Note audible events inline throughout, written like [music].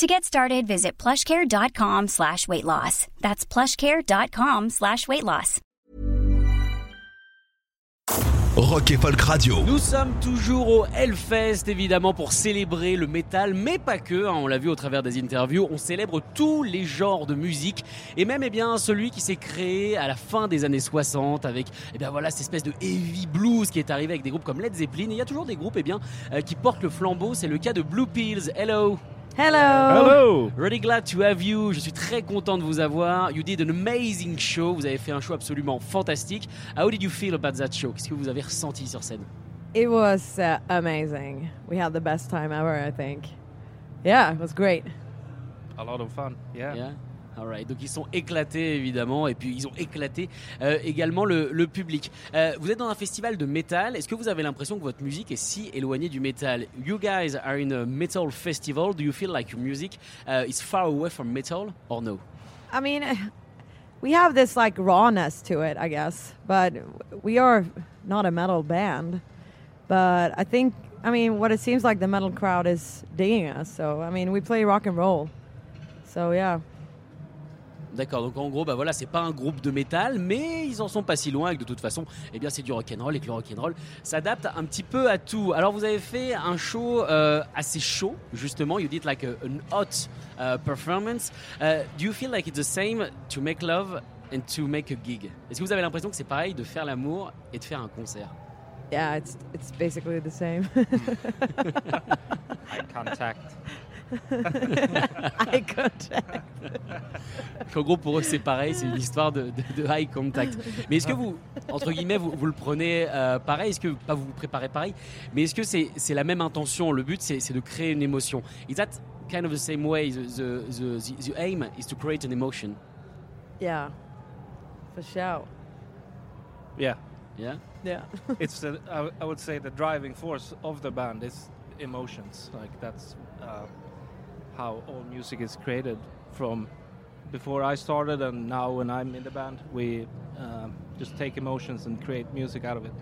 To get started, visit plushcare.com slash weight loss. That's plushcare.com slash weight loss. Rock et Folk Radio. Nous sommes toujours au Hellfest, évidemment, pour célébrer le métal, mais pas que. hein, on l'a vu au travers des interviews. On célèbre tous les genres de musique, et même, eh bien, celui qui s'est créé à la fin des années 60 avec, eh bien, voilà, cette espèce de heavy blues qui est arrivé avec des groupes comme Led Zeppelin. Et il y a toujours des groupes, eh bien, euh, qui portent le flambeau. C'est le cas de Blue Pills. Hello. Hello. Hello. Really glad to have you. Je suis très content de vous avoir. You did an amazing show. Vous avez fait un show absolument fantastique. How did you feel about that show? Qu'est-ce que vous avez ressenti sur scène? It was uh, amazing. We had the best time ever, I think. Yeah, it was great. A lot of fun. Yeah. Yeah. Alright. Donc ils sont éclatés évidemment et puis ils ont éclaté euh, également le, public. Euh, vous êtes dans un festival de métal. Est-ce que vous avez l'impression que votre musique est si éloignée du métal? You guys are in a metal festival. Do you feel like your music uh, is far away from metal or no? I mean, [laughs] we have this like rawness to it, I guess, but we are not a metal band. But I think, I mean, what it seems like the metal crowd is digging us. So, I mean, we play rock and roll. So, yeah. D'accord, donc en gros, bah voilà, c'est pas un groupe de métal, mais ils en sont pas si loin et que de toute façon, eh bien, c'est du rock'n'roll et que le rock'n'roll s'adapte un petit peu à tout. Alors, vous avez fait un show euh, assez chaud, justement. You did like a, an hot uh, performance. Uh, do you feel like it's the same to make love and to make a gig? Est-ce que vous avez l'impression que c'est pareil de faire l'amour et de faire un concert? Yeah, it's it's basically the same. [laughs] Eye contact. [laughs] Eye contact. En gros, pour eux, c'est pareil, c'est une histoire de, de- de eye contact. Mais est-ce que vous, entre guillemets, vous, vous le prenez euh, pareil? Est-ce que, pas vous vous préparez pareil, mais est-ce que c'est c'est la même intention? Le but, c'est de créer une émotion. Is that kind of the same way the, the, the, the, the aim is to create an emotion? Yeah, for sure. Yeah. Yeah? Yeah. [laughs] it's the, I, I would say the driving force of the band is emotions. Like that's uh, how all music is created from before I started and now when I'm in the band, we um, just take emotions and create music out of it.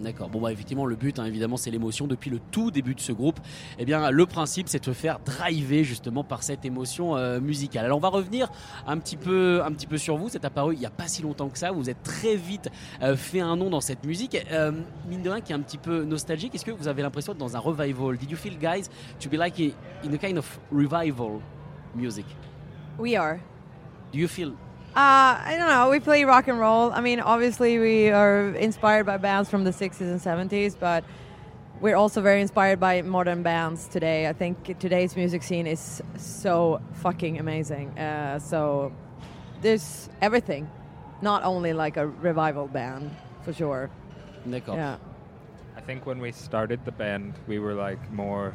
D'accord. Bon, bah, effectivement, le but, hein, évidemment, c'est l'émotion. Depuis le tout début de ce groupe, eh bien, le principe, c'est de te faire driver justement par cette émotion euh, musicale. Alors, on va revenir un petit peu, un petit peu sur vous. C'est apparu il n'y a pas si longtemps que ça. Vous êtes très vite euh, fait un nom dans cette musique. Euh, mine de rien, qui est un petit peu nostalgique. Est-ce que vous avez l'impression d'être dans un revival? Did you feel, guys, to be like in in a kind of revival music? We are. Do you feel Uh, I don't know. We play rock and roll. I mean, obviously, we are inspired by bands from the 60s and 70s, but we're also very inspired by modern bands today. I think today's music scene is so fucking amazing. Uh, so there's everything, not only like a revival band, for sure. D'accord. Yeah. I think when we started the band, we were like more.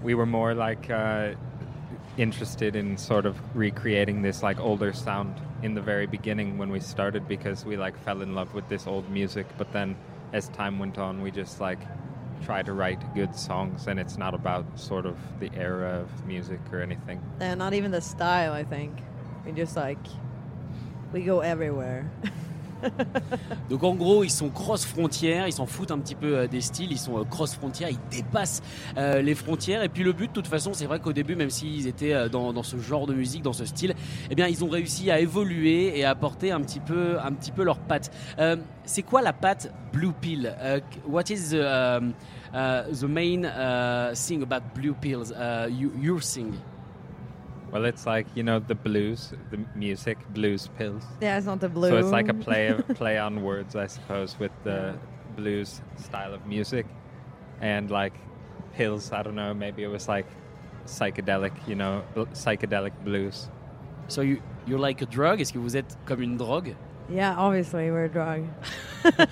We were more like uh, interested in sort of recreating this like older sound in the very beginning when we started because we like fell in love with this old music. But then as time went on, we just like try to write good songs, and it's not about sort of the era of music or anything. And not even the style, I think. We just like, we go everywhere. [laughs] [laughs] Donc en gros, ils sont cross frontières, ils s'en foutent un petit peu euh, des styles, ils sont euh, cross frontières, ils dépassent euh, les frontières. Et puis le but, de toute façon, c'est vrai qu'au début, même s'ils étaient dans, ce genre de musique, dans ce style, eh bien, ils ont réussi à évoluer et à apporter un petit peu, un petit peu leur patte. C'est quoi la patte Blue Pill? What is the, main thing about Blue Pills uh, you, you sing Well, it's like you know the blues, the music, blues pills. yeah, it's not the blue. So it's like a play of, [laughs] play on words, I suppose, with the blues style of music, and like pills. I don't know. Maybe it was like psychedelic, you know, bl- psychedelic blues. So you, you're like a drug Est-ce que vous êtes comme une drogue Yeah, obviously we're a drug.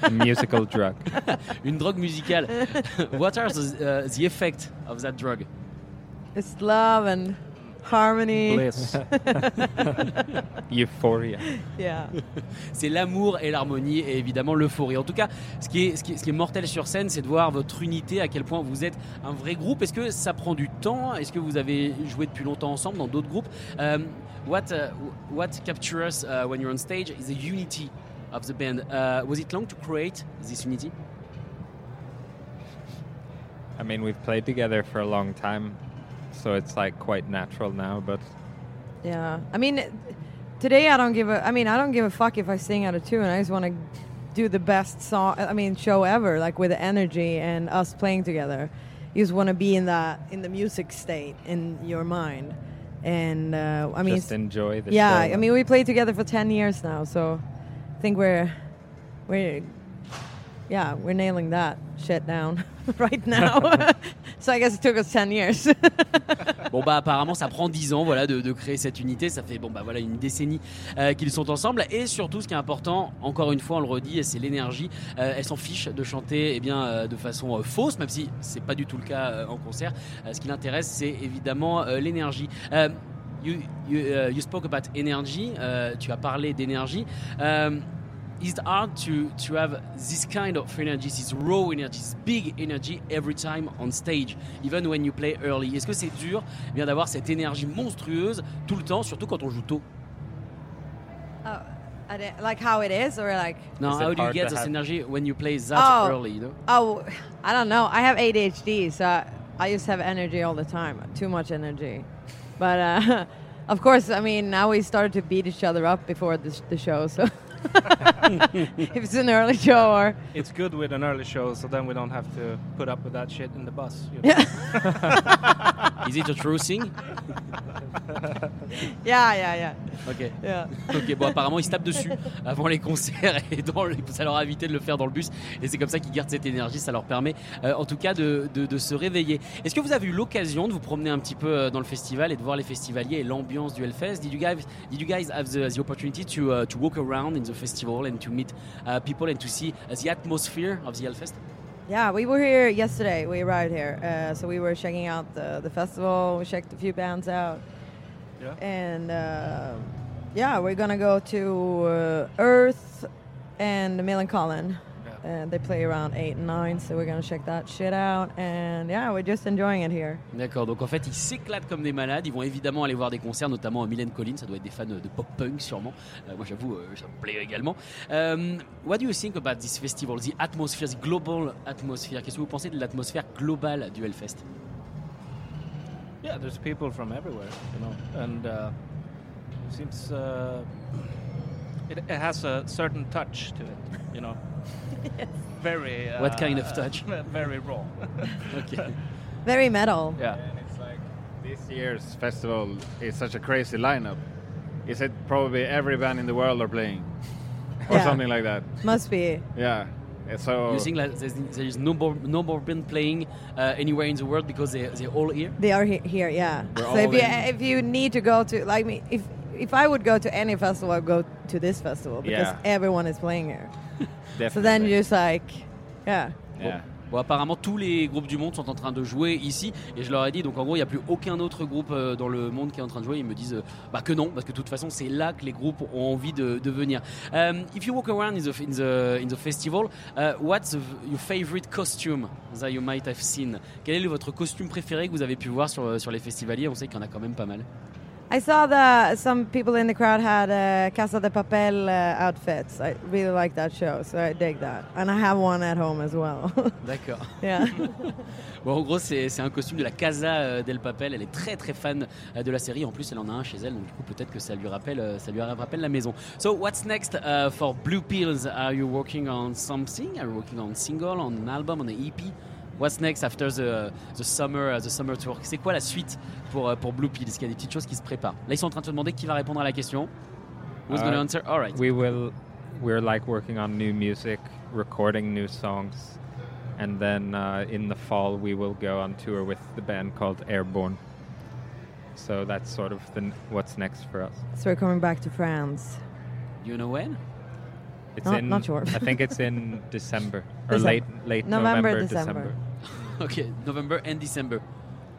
A musical drug. [laughs] Une drogue musicale [laughs] What are the, uh, the effects of that drug It's love and harmony. Bliss. [laughs] Euphoria. Yeah. [laughs] C'est l'amour et l'harmonie et évidemment l'euphorie. En tout cas, ce qui, est, ce, qui est, ce qui est mortel sur scène, c'est de voir votre unité, à quel point vous êtes un vrai groupe. Est-ce que ça prend du temps? Est-ce que vous avez joué depuis longtemps ensemble dans d'autres groupes? Um, What uh, what captures us uh, when you're on stage is the unity of the band. Uh, was it long to create this unity? I mean, we've played together for a long time, so it's like quite natural now. But Yeah. I mean, today I don't give a. I mean, I don't give a fuck if I sing out of tune. I just want to do the best song. I mean, show ever, like with the energy and us playing together. You just want to be in that in the music state in your mind, and uh, I mean, just enjoy the yeah. show. I mean, we played together for ten years now, so I think we're we're yeah we're nailing that shit down [laughs] right now. [laughs] so I guess it took us ten years. [laughs] Bon bah apparemment ça prend 10 ans voilà de, de créer cette unité, ça fait bon bah voilà une décennie euh, qu'ils sont ensemble et surtout ce qui est important, encore une fois on le redit, c'est l'énergie. Euh, s'en fichent de chanter eh bien euh, de façon euh, fausse, même si c'est pas du tout le cas en concert. Ce qui l'intéresse c'est évidemment l'énergie. You, you, uh, you spoke about energy, tu as parlé d'énergie. Is it hard to to have this kind of energy, this raw energy, this big energy every time on stage, even when you play early Est-ce que c'est dur eh bien d'avoir cette énergie monstrueuse tout le temps, surtout quand on joue tôt Oh, I di- like how it is, or like No, Is how do you get to this energy when you play that Oh. early? You know? oh, I don't know. I have ADHD, so I, I just have energy all the time, too much energy. But uh, [laughs] of course, I mean, now we started to beat each other up before the, the show, so [laughs] [laughs] if it's an early show or it's good with an early show, so then we don't have to put up with that shit in the bus. you [laughs] know? [laughs] Is it a true thing? [laughs] yeah, yeah, yeah, Ok. yeah. Ok, bon, apparemment, ils se tapent dessus [laughs] avant les concerts [laughs] et dans le- ça leur a évité de le faire dans le bus. Et c'est comme ça qu'ils gardent cette énergie. Ça leur permet, euh, en tout cas, de, de- de se réveiller. Est-ce que vous avez eu l'occasion de vous promener un petit peu euh, dans le festival et de voir les festivaliers et l'ambiance du Hellfest? Did you guys, did you guys have the, the opportunity to, uh, to walk around in the festival and to meet uh, people and to see uh, the atmosphere of the Hellfest? Yeah, we were here yesterday. We arrived here, uh, so we were checking out the, the festival. We checked a few bands out, Yeah. and uh, yeah, we're gonna go to uh, Earth and Millencolin. Yeah. And they play around eight and nine, so we're gonna check that shit out. And yeah, we're just enjoying it here. D'accord, donc en fait ils s'éclatent comme des malades, ils vont évidemment aller voir des concerts, notamment à Mylène Collins, ça doit être des fans de pop punk sûrement, Euh, moi j'avoue euh, ça me plaît également. Um, what do you think about this festival, the atmosphere, the global atmosphere? Qu'est-ce que vous pensez de l'atmosphère globale du Hellfest? Yeah, there's people from everywhere, you know, and uh, seems uh, it, it has a certain touch to it, you know. Very. Uh, What kind of touch? [laughs] Very raw. Ok. [laughs] Very metal. yeah. And it's like this year's festival is such a crazy lineup. Is it probably every band in the world are playing, or Yeah. something like that? Must be. Yeah. Uh, So You think that there's, there is no more, no more band playing uh, anywhere in the world because they, they're all here They are he- here, yeah. We're so if you if you need to go to like me, if if I would go to any festival, I'd go to this festival because Yeah. everyone is playing here. [laughs] So then you're just like, yeah. yeah. Bon, apparemment, tous les groupes du monde sont en train de jouer ici. Et je leur ai dit, donc en gros, il n'y a plus aucun autre groupe euh, dans le monde qui est en train de jouer. Ils me disent euh, bah, que non, parce que de toute façon, c'est là que les groupes ont envie de, de venir. Um, if you walk around in the, in the, in the festival, uh, what's the- your favorite costume that you might have seen? Quel est votre costume préféré que vous avez pu voir sur, sur les festivaliers? On sait qu'il y en a quand même pas mal. I saw that some people in the crowd had uh, Casa de Papel uh, outfits. I really like that show, so I dig that. And I have one at home as well. [laughs] D'accord. yeah. [laughs] Bon, en gros, c'est un costume de la Casa euh, del Papel. Elle est très très fan euh, de la série. En plus, elle en a un chez elle, donc du coup, peut-être que ça lui rappelle, euh, ça lui rappelle la maison. So, what's next uh, for Blue Pills? Are you working on something? Are you working on single, on an album, on an EP? What's next after the, the summer, uh, the summer tour? C'est quoi la suite pour, euh, pour Blue Pills? Est-ce qu'il y a des petites choses qui se préparent? Là, ils sont en train de se demander qui va répondre à la question. Who's Uh, gonna answer? All right. we will. We're like working on new music, recording new songs, and then uh, in the fall we will go on tour with the band called Airborne. So that's sort of the what's next for us. so we're coming back to France. You know when? It's Not- in. not sure. I think it's in [laughs] December or Decem- late late November, November, December. [laughs] Ok, November and December.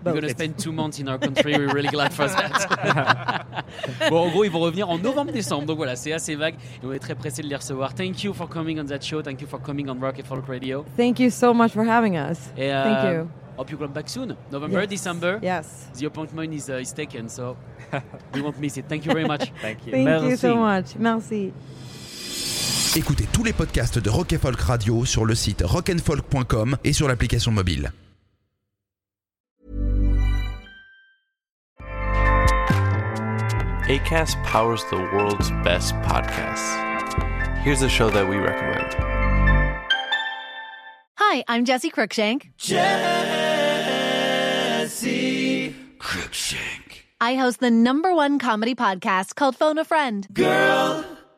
You're gonna spend two months in our country. We're really glad for that. [laughs] bon, en gros, ils vont revenir en novembre-décembre. Donc voilà, c'est assez vague. Et on est très pressé de les recevoir. Thank you for coming on that show. Thank you for coming on Rock and Folk Radio. Thank you so much for having us. Et, Thank uh, you. Hope you come back soon. November, Yes. December. Yes. The appointment is, uh, is taken, so we won't miss it. Thank you very much. [laughs] Thank you. Thank you so Merci. much. Merci. Écoutez tous les podcasts de Rock and Folk Radio sur le site rockandfolk.com et sur l'application mobile. ACAST powers the world's best podcasts. Here's a show that we recommend. Hi, I'm Jesse Cruikshank. Jesse Cruikshank. I host the number one comedy podcast called Phone a Friend. Girl,